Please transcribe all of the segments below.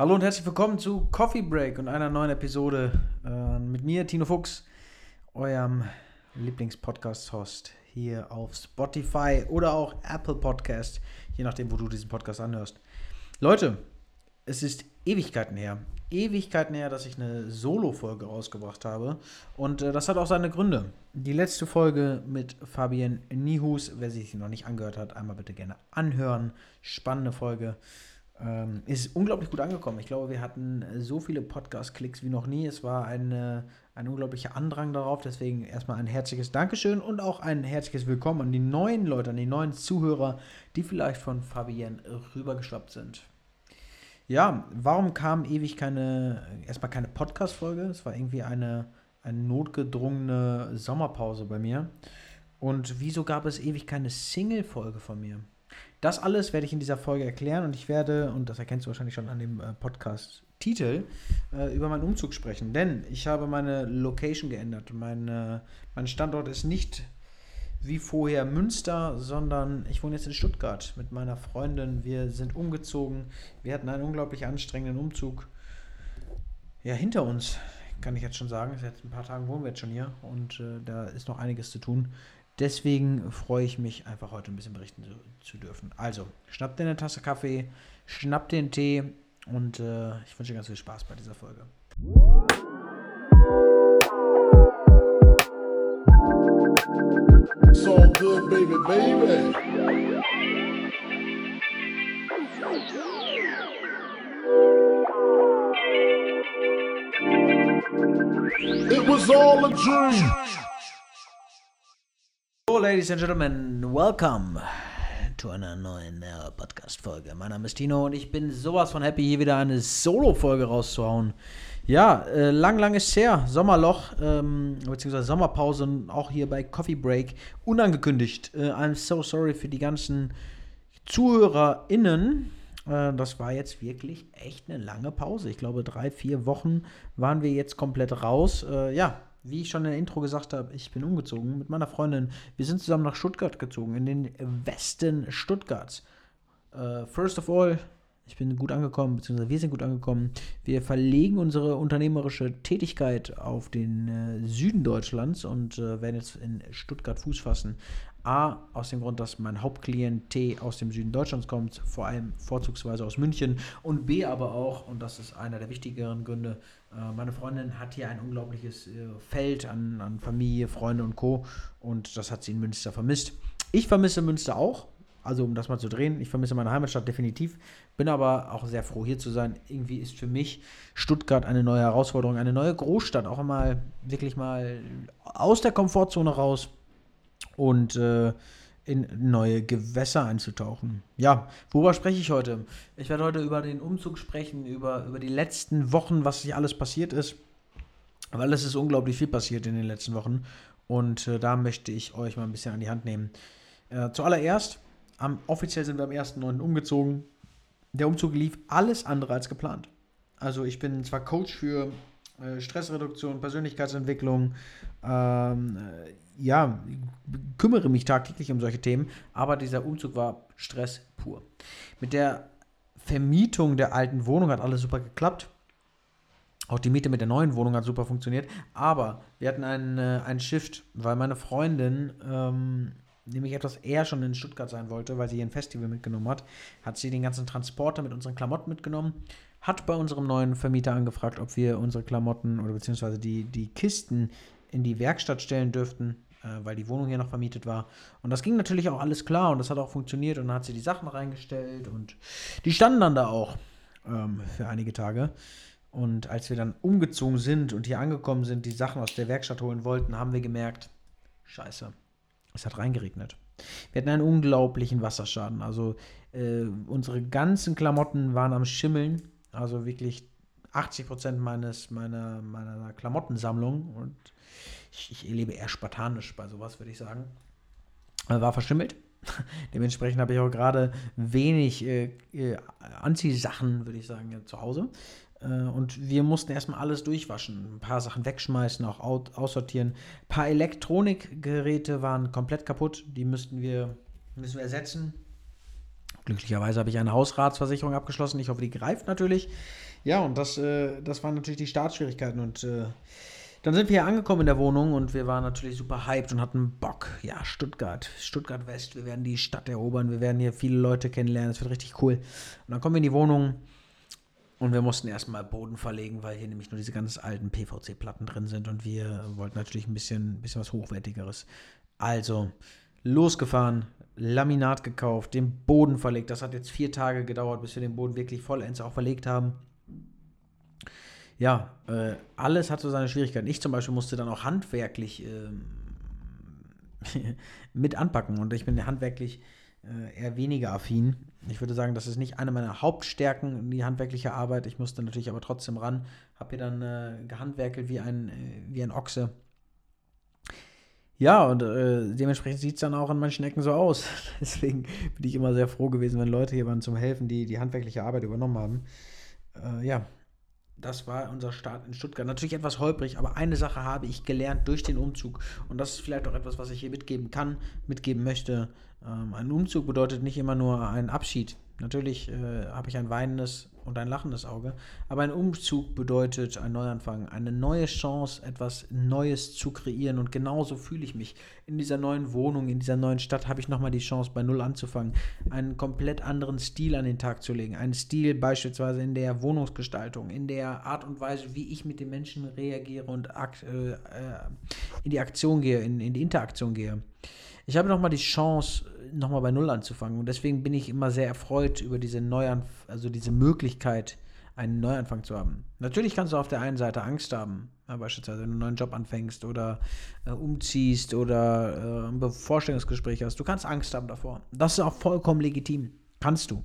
Hallo und herzlich willkommen zu Coffee Break und einer neuen Episode äh, mit mir, Tino Fuchs, eurem Lieblingspodcast-Host hier auf Spotify oder auch Apple Podcast, je nachdem, wo du diesen Podcast anhörst. Leute, es ist Ewigkeiten her. Ewigkeiten her, dass ich eine Solo-Folge rausgebracht habe. Und äh, das hat auch seine Gründe. Die letzte Folge mit Fabian Nihus, wer sich noch nicht angehört hat, einmal bitte gerne anhören. Spannende Folge. Ähm, ist unglaublich gut angekommen. Ich glaube, wir hatten so viele Podcast-Klicks wie noch nie. Es war eine, ein unglaublicher Andrang darauf. Deswegen erstmal ein herzliches Dankeschön und auch ein herzliches Willkommen an die neuen Leute, an die neuen Zuhörer, die vielleicht von Fabienne rübergeschwappt sind. Ja, warum kam ewig keine, erstmal keine Podcast-Folge? Es war irgendwie eine, eine notgedrungene Sommerpause bei mir. Und wieso gab es ewig keine Single-Folge von mir? Das alles werde ich in dieser Folge erklären und ich werde, und das erkennst du wahrscheinlich schon an dem äh, Podcast-Titel, äh, über meinen Umzug sprechen. Denn ich habe meine Location geändert. Mein, äh, mein Standort ist nicht wie vorher Münster, sondern ich wohne jetzt in Stuttgart mit meiner Freundin. Wir sind umgezogen. Wir hatten einen unglaublich anstrengenden Umzug. Ja, hinter uns, kann ich jetzt schon sagen. Seit ein paar Tagen wohnen wir jetzt schon hier und äh, da ist noch einiges zu tun. Deswegen freue ich mich einfach heute ein bisschen berichten zu, zu dürfen. Also, schnapp dir eine Tasse Kaffee, schnapp dir einen Tee und äh, ich wünsche ganz viel Spaß bei dieser Folge. It was all a dream. So, Ladies and Gentlemen, welcome zu einer neuen äh, Podcast-Folge. Mein Name ist Tino und ich bin sowas von happy, hier wieder eine Solo-Folge rauszuhauen. Ja, äh, lang, lang ist her. Sommerloch, ähm, beziehungsweise Sommerpause, auch hier bei Coffee Break, unangekündigt. Äh, I'm so sorry für die ganzen ZuhörerInnen. Äh, das war jetzt wirklich echt eine lange Pause. Ich glaube, drei, vier Wochen waren wir jetzt komplett raus. Äh, ja, wie ich schon in der Intro gesagt habe, ich bin umgezogen mit meiner Freundin. Wir sind zusammen nach Stuttgart gezogen, in den Westen Stuttgarts. Uh, first of all, ich bin gut angekommen, beziehungsweise wir sind gut angekommen. Wir verlegen unsere unternehmerische Tätigkeit auf den äh, Süden Deutschlands und äh, werden jetzt in Stuttgart Fuß fassen. A, aus dem Grund, dass mein Hauptklient T aus dem Süden Deutschlands kommt, vor allem vorzugsweise aus München. Und B, aber auch, und das ist einer der wichtigeren Gründe, äh, meine Freundin hat hier ein unglaubliches äh, Feld an, an Familie, Freunde und Co. Und das hat sie in Münster vermisst. Ich vermisse Münster auch, also um das mal zu drehen, ich vermisse meine Heimatstadt definitiv, bin aber auch sehr froh hier zu sein. Irgendwie ist für mich Stuttgart eine neue Herausforderung, eine neue Großstadt, auch einmal wirklich mal aus der Komfortzone raus und äh, in neue Gewässer einzutauchen. Ja, worüber spreche ich heute? Ich werde heute über den Umzug sprechen, über, über die letzten Wochen, was hier alles passiert ist, weil es ist unglaublich viel passiert in den letzten Wochen und äh, da möchte ich euch mal ein bisschen an die Hand nehmen. Äh, zuallererst, am, offiziell sind wir am 1.9. umgezogen. Der Umzug lief alles andere als geplant. Also ich bin zwar Coach für äh, Stressreduktion, Persönlichkeitsentwicklung, ähm, äh, ja, kümmere mich tagtäglich um solche Themen, aber dieser Umzug war Stress pur. Mit der Vermietung der alten Wohnung hat alles super geklappt. Auch die Miete mit der neuen Wohnung hat super funktioniert. Aber wir hatten einen, äh, einen Shift, weil meine Freundin ähm, nämlich etwas eher schon in Stuttgart sein wollte, weil sie ein Festival mitgenommen hat, hat sie den ganzen Transporter mit unseren Klamotten mitgenommen, hat bei unserem neuen Vermieter angefragt, ob wir unsere Klamotten oder beziehungsweise die, die Kisten in die Werkstatt stellen dürften weil die Wohnung hier noch vermietet war. Und das ging natürlich auch alles klar und das hat auch funktioniert und dann hat sie die Sachen reingestellt und die standen dann da auch ähm, für einige Tage. Und als wir dann umgezogen sind und hier angekommen sind, die Sachen aus der Werkstatt holen wollten, haben wir gemerkt, scheiße, es hat reingeregnet. Wir hatten einen unglaublichen Wasserschaden. Also äh, unsere ganzen Klamotten waren am Schimmeln. Also wirklich 80 Prozent meines, meiner, meiner Klamottensammlung. Und ich, ich lebe eher spartanisch bei sowas, würde ich sagen. War verschimmelt. Dementsprechend habe ich auch gerade wenig äh, äh, Anziehsachen, würde ich sagen, zu Hause. Äh, und wir mussten erstmal alles durchwaschen, ein paar Sachen wegschmeißen, auch aussortieren. Ein paar Elektronikgeräte waren komplett kaputt, die müssten wir, müssen wir ersetzen. Glücklicherweise habe ich eine Hausratsversicherung abgeschlossen. Ich hoffe, die greift natürlich. Ja, und das, äh, das waren natürlich die Startschwierigkeiten. Und äh, dann sind wir hier angekommen in der Wohnung und wir waren natürlich super hyped und hatten Bock. Ja, Stuttgart, Stuttgart West, wir werden die Stadt erobern, wir werden hier viele Leute kennenlernen, es wird richtig cool. Und dann kommen wir in die Wohnung und wir mussten erstmal Boden verlegen, weil hier nämlich nur diese ganz alten PVC-Platten drin sind und wir wollten natürlich ein bisschen, ein bisschen was Hochwertigeres. Also, losgefahren, Laminat gekauft, den Boden verlegt. Das hat jetzt vier Tage gedauert, bis wir den Boden wirklich vollends auch verlegt haben ja, äh, alles hat so seine Schwierigkeiten. Ich zum Beispiel musste dann auch handwerklich ähm, mit anpacken und ich bin handwerklich äh, eher weniger affin. Ich würde sagen, das ist nicht eine meiner Hauptstärken, die handwerkliche Arbeit. Ich musste natürlich aber trotzdem ran, habe hier dann äh, gehandwerkelt wie ein, äh, wie ein Ochse. Ja, und äh, dementsprechend sieht es dann auch an manchen Ecken so aus. Deswegen bin ich immer sehr froh gewesen, wenn Leute hier waren zum Helfen, die die handwerkliche Arbeit übernommen haben. Äh, ja, das war unser Start in Stuttgart. Natürlich etwas holprig, aber eine Sache habe ich gelernt durch den Umzug. Und das ist vielleicht auch etwas, was ich hier mitgeben kann, mitgeben möchte. Ähm, ein Umzug bedeutet nicht immer nur einen Abschied. Natürlich äh, habe ich ein weinendes und ein lachendes Auge, aber ein Umzug bedeutet ein Neuanfang, eine neue Chance, etwas Neues zu kreieren und genauso fühle ich mich. In dieser neuen Wohnung, in dieser neuen Stadt habe ich nochmal die Chance, bei Null anzufangen, einen komplett anderen Stil an den Tag zu legen. Einen Stil beispielsweise in der Wohnungsgestaltung, in der Art und Weise, wie ich mit den Menschen reagiere und äh, äh, in die Aktion gehe, in, in die Interaktion gehe. Ich habe nochmal die Chance, nochmal bei Null anzufangen. Und deswegen bin ich immer sehr erfreut über diese Neuanf also diese Möglichkeit, einen Neuanfang zu haben. Natürlich kannst du auf der einen Seite Angst haben, ja, beispielsweise wenn du einen neuen Job anfängst oder äh, umziehst oder äh, ein Vorstellungsgespräch hast. Du kannst Angst haben davor. Das ist auch vollkommen legitim. Kannst du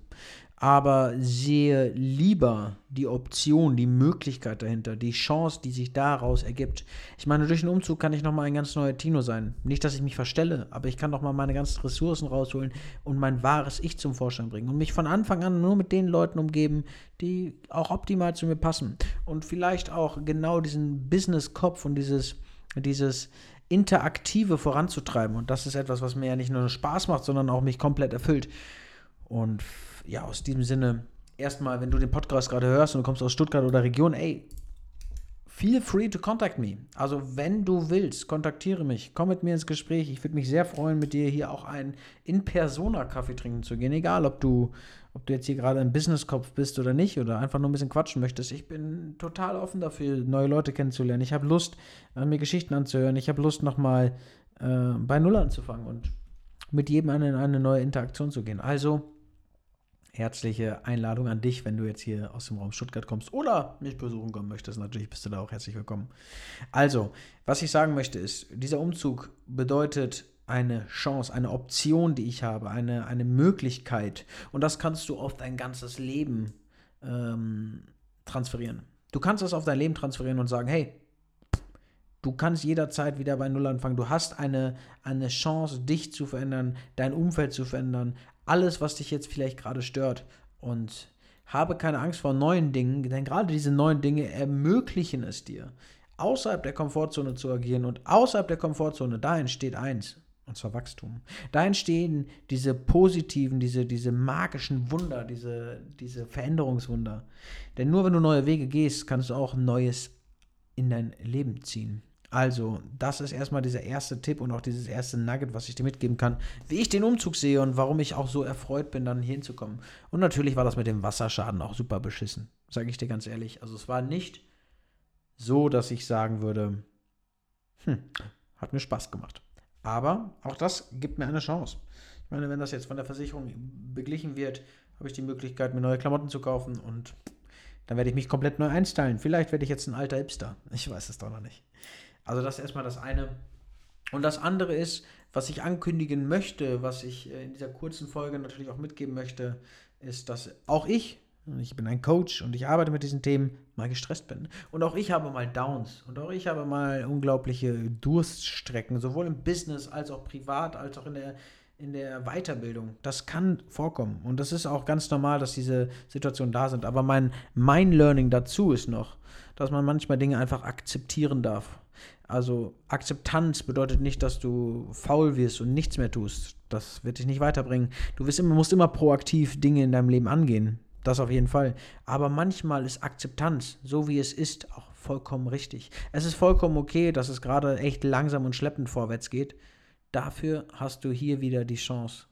aber sehe lieber die Option, die Möglichkeit dahinter, die Chance, die sich daraus ergibt. Ich meine, durch den Umzug kann ich nochmal ein ganz neuer Tino sein. Nicht, dass ich mich verstelle, aber ich kann nochmal meine ganzen Ressourcen rausholen und mein wahres Ich zum Vorschein bringen und mich von Anfang an nur mit den Leuten umgeben, die auch optimal zu mir passen. Und vielleicht auch genau diesen Business-Kopf und dieses, dieses Interaktive voranzutreiben. Und das ist etwas, was mir ja nicht nur Spaß macht, sondern auch mich komplett erfüllt. Und ja, aus diesem Sinne, erstmal, wenn du den Podcast gerade hörst und du kommst aus Stuttgart oder Region, ey, feel free to contact me. Also, wenn du willst, kontaktiere mich, komm mit mir ins Gespräch. Ich würde mich sehr freuen, mit dir hier auch einen In-Persona-Kaffee trinken zu gehen. Egal, ob du, ob du jetzt hier gerade ein Business-Kopf bist oder nicht oder einfach nur ein bisschen quatschen möchtest. Ich bin total offen dafür, neue Leute kennenzulernen. Ich habe Lust, äh, mir Geschichten anzuhören. Ich habe Lust, nochmal äh, bei Null anzufangen und mit jedem in eine neue Interaktion zu gehen. Also, herzliche Einladung an dich, wenn du jetzt hier aus dem Raum Stuttgart kommst oder mich besuchen kommen möchtest. Natürlich bist du da auch herzlich willkommen. Also, was ich sagen möchte ist, dieser Umzug bedeutet eine Chance, eine Option, die ich habe, eine, eine Möglichkeit. Und das kannst du auf dein ganzes Leben ähm, transferieren. Du kannst das auf dein Leben transferieren und sagen, hey, Du kannst jederzeit wieder bei Null anfangen. Du hast eine, eine Chance, dich zu verändern, dein Umfeld zu verändern, alles, was dich jetzt vielleicht gerade stört. Und habe keine Angst vor neuen Dingen, denn gerade diese neuen Dinge ermöglichen es dir, außerhalb der Komfortzone zu agieren. Und außerhalb der Komfortzone, da entsteht eins, und zwar Wachstum. Da entstehen diese positiven, diese, diese magischen Wunder, diese, diese Veränderungswunder. Denn nur wenn du neue Wege gehst, kannst du auch Neues in dein Leben ziehen. Also, das ist erstmal dieser erste Tipp und auch dieses erste Nugget, was ich dir mitgeben kann, wie ich den Umzug sehe und warum ich auch so erfreut bin, dann hier hinzukommen. Und natürlich war das mit dem Wasserschaden auch super beschissen, sage ich dir ganz ehrlich. Also, es war nicht so, dass ich sagen würde, hm, hat mir Spaß gemacht. Aber auch das gibt mir eine Chance. Ich meine, wenn das jetzt von der Versicherung beglichen wird, habe ich die Möglichkeit, mir neue Klamotten zu kaufen und dann werde ich mich komplett neu einstellen. Vielleicht werde ich jetzt ein alter Hipster. Ich weiß es doch noch nicht. Also das ist erstmal das eine. Und das andere ist, was ich ankündigen möchte, was ich äh, in dieser kurzen Folge natürlich auch mitgeben möchte, ist, dass auch ich, ich bin ein Coach und ich arbeite mit diesen Themen, mal gestresst bin. Und auch ich habe mal Downs und auch ich habe mal unglaubliche Durststrecken, sowohl im Business als auch privat, als auch in der, in der Weiterbildung. Das kann vorkommen. Und das ist auch ganz normal, dass diese Situationen da sind. Aber mein, mein Learning dazu ist noch, dass man manchmal Dinge einfach akzeptieren darf. Also Akzeptanz bedeutet nicht, dass du faul wirst und nichts mehr tust. Das wird dich nicht weiterbringen. Du immer, musst immer proaktiv Dinge in deinem Leben angehen. Das auf jeden Fall. Aber manchmal ist Akzeptanz, so wie es ist, auch vollkommen richtig. Es ist vollkommen okay, dass es gerade echt langsam und schleppend vorwärts geht. Dafür hast du hier wieder die Chance,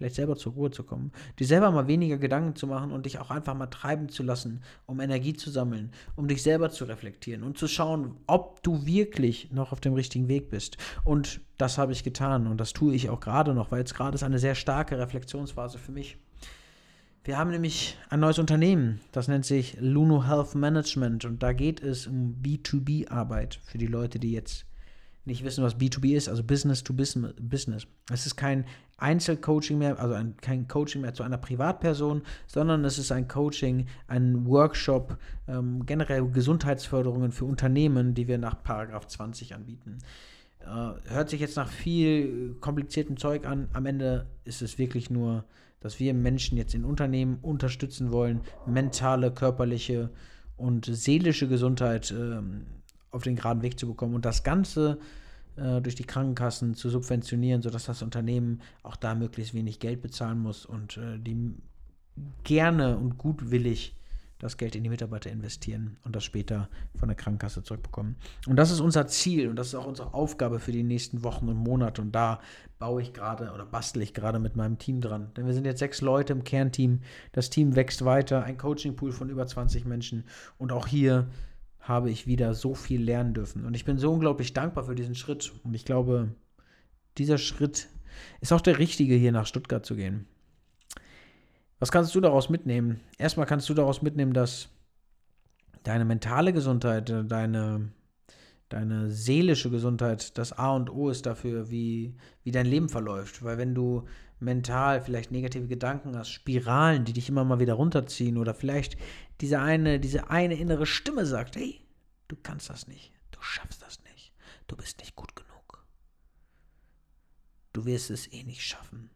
vielleicht selber zur Ruhe zu kommen, dir selber mal weniger Gedanken zu machen und dich auch einfach mal treiben zu lassen, um Energie zu sammeln, um dich selber zu reflektieren und zu schauen, ob du wirklich noch auf dem richtigen Weg bist. Und das habe ich getan und das tue ich auch gerade noch, weil jetzt gerade ist eine sehr starke Reflexionsphase für mich. Wir haben nämlich ein neues Unternehmen, das nennt sich Luno Health Management und da geht es um B2B-Arbeit für die Leute, die jetzt nicht wissen, was B2B ist, also Business to Business. Es ist kein Einzelcoaching mehr, also ein, kein Coaching mehr zu einer Privatperson, sondern es ist ein Coaching, ein Workshop, ähm, generell Gesundheitsförderungen für Unternehmen, die wir nach Paragraph 20 anbieten. Äh, hört sich jetzt nach viel kompliziertem Zeug an. Am Ende ist es wirklich nur dass wir Menschen jetzt in Unternehmen unterstützen wollen, mentale, körperliche und seelische Gesundheit äh, auf den geraden Weg zu bekommen und das Ganze äh, durch die Krankenkassen zu subventionieren, sodass das Unternehmen auch da möglichst wenig Geld bezahlen muss und äh, die gerne und gutwillig das Geld in die Mitarbeiter investieren und das später von der Krankenkasse zurückbekommen. Und das ist unser Ziel und das ist auch unsere Aufgabe für die nächsten Wochen und Monate. Und da baue ich gerade oder bastle ich gerade mit meinem Team dran. Denn wir sind jetzt sechs Leute im Kernteam. Das Team wächst weiter, ein Coachingpool von über 20 Menschen. Und auch hier habe ich wieder so viel lernen dürfen. Und ich bin so unglaublich dankbar für diesen Schritt. Und ich glaube, dieser Schritt ist auch der richtige, hier nach Stuttgart zu gehen. Was kannst du daraus mitnehmen? Erstmal kannst du daraus mitnehmen, dass deine mentale Gesundheit, äh, deine, deine seelische Gesundheit das A und O ist dafür, wie, wie dein Leben verläuft. Weil wenn du mental vielleicht negative Gedanken hast, Spiralen, die dich immer mal wieder runterziehen oder vielleicht diese eine, diese eine innere Stimme sagt, hey, du kannst das nicht, du schaffst das nicht, du bist nicht gut genug. Du wirst es eh nicht schaffen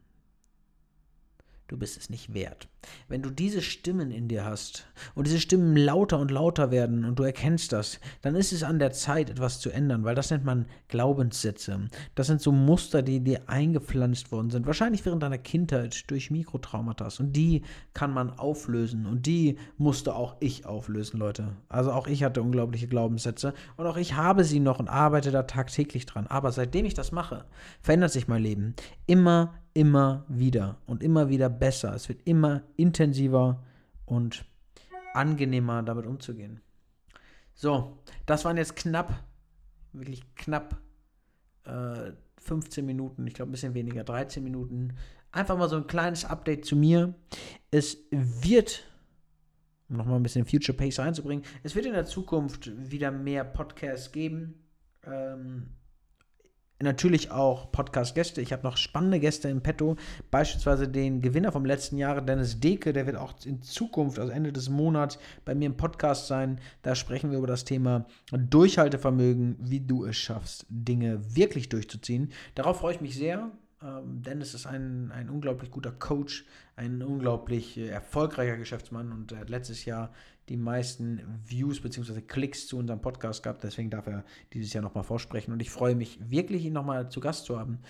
du bist es nicht wert. Wenn du diese Stimmen in dir hast und diese Stimmen lauter und lauter werden und du erkennst das, dann ist es an der Zeit, etwas zu ändern, weil das nennt man Glaubenssätze. Das sind so Muster, die dir eingepflanzt worden sind, wahrscheinlich während deiner Kindheit durch Mikrotraumata. Und die kann man auflösen und die musste auch ich auflösen, Leute. Also auch ich hatte unglaubliche Glaubenssätze und auch ich habe sie noch und arbeite da tagtäglich dran. Aber seitdem ich das mache, verändert sich mein Leben. Immer, immer wieder und immer wieder besser. Es wird immer intensiver und angenehmer damit umzugehen. So, das waren jetzt knapp, wirklich knapp äh, 15 Minuten, ich glaube ein bisschen weniger, 13 Minuten. Einfach mal so ein kleines Update zu mir. Es wird, um nochmal ein bisschen Future Pace reinzubringen, es wird in der Zukunft wieder mehr Podcasts geben. Ähm, natürlich auch Podcast-Gäste. Ich habe noch spannende Gäste im Petto, beispielsweise den Gewinner vom letzten Jahr, Dennis Deke, der wird auch in Zukunft, also Ende des Monats, bei mir im Podcast sein. Da sprechen wir über das Thema Durchhaltevermögen, wie du es schaffst, Dinge wirklich durchzuziehen. Darauf freue ich mich sehr. Ähm, Dennis ist ein, ein unglaublich guter Coach, ein unglaublich äh, erfolgreicher Geschäftsmann und er hat letztes Jahr die meisten Views bzw. Klicks zu unserem Podcast gehabt. Deswegen darf er dieses Jahr nochmal vorsprechen und ich freue mich wirklich, ihn nochmal zu Gast zu haben.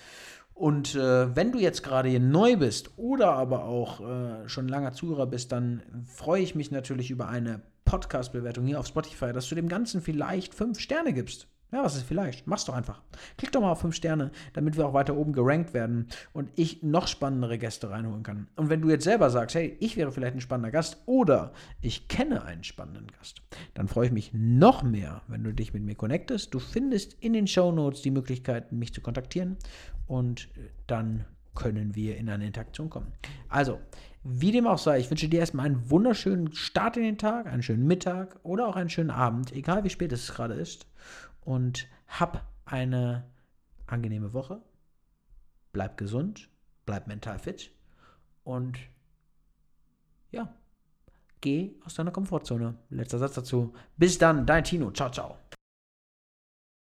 Und äh, wenn du jetzt gerade hier neu bist oder aber auch äh, schon langer Zuhörer bist, dann freue ich mich natürlich über eine Podcast-Bewertung hier auf Spotify, dass du dem Ganzen vielleicht fünf Sterne gibst. Ja, was ist vielleicht? Mach's doch einfach. Klick doch mal auf 5 Sterne, damit wir auch weiter oben gerankt werden und ich noch spannendere Gäste reinholen kann. Und wenn du jetzt selber sagst, hey, ich wäre vielleicht ein spannender Gast oder ich kenne einen spannenden Gast, dann freue ich mich noch mehr, wenn du dich mit mir connectest. Du findest in den Show Notes die Möglichkeit, mich zu kontaktieren und dann können wir in eine Interaktion kommen. Also, wie dem auch sei, ich wünsche dir erstmal einen wunderschönen Start in den Tag, einen schönen Mittag oder auch einen schönen Abend, egal wie spät es gerade ist und hab eine angenehme Woche. Bleib gesund, bleib mental fit und ja, geh aus deiner Komfortzone. Letzter Satz dazu. Bis dann, dein Tino. Ciao, ciao.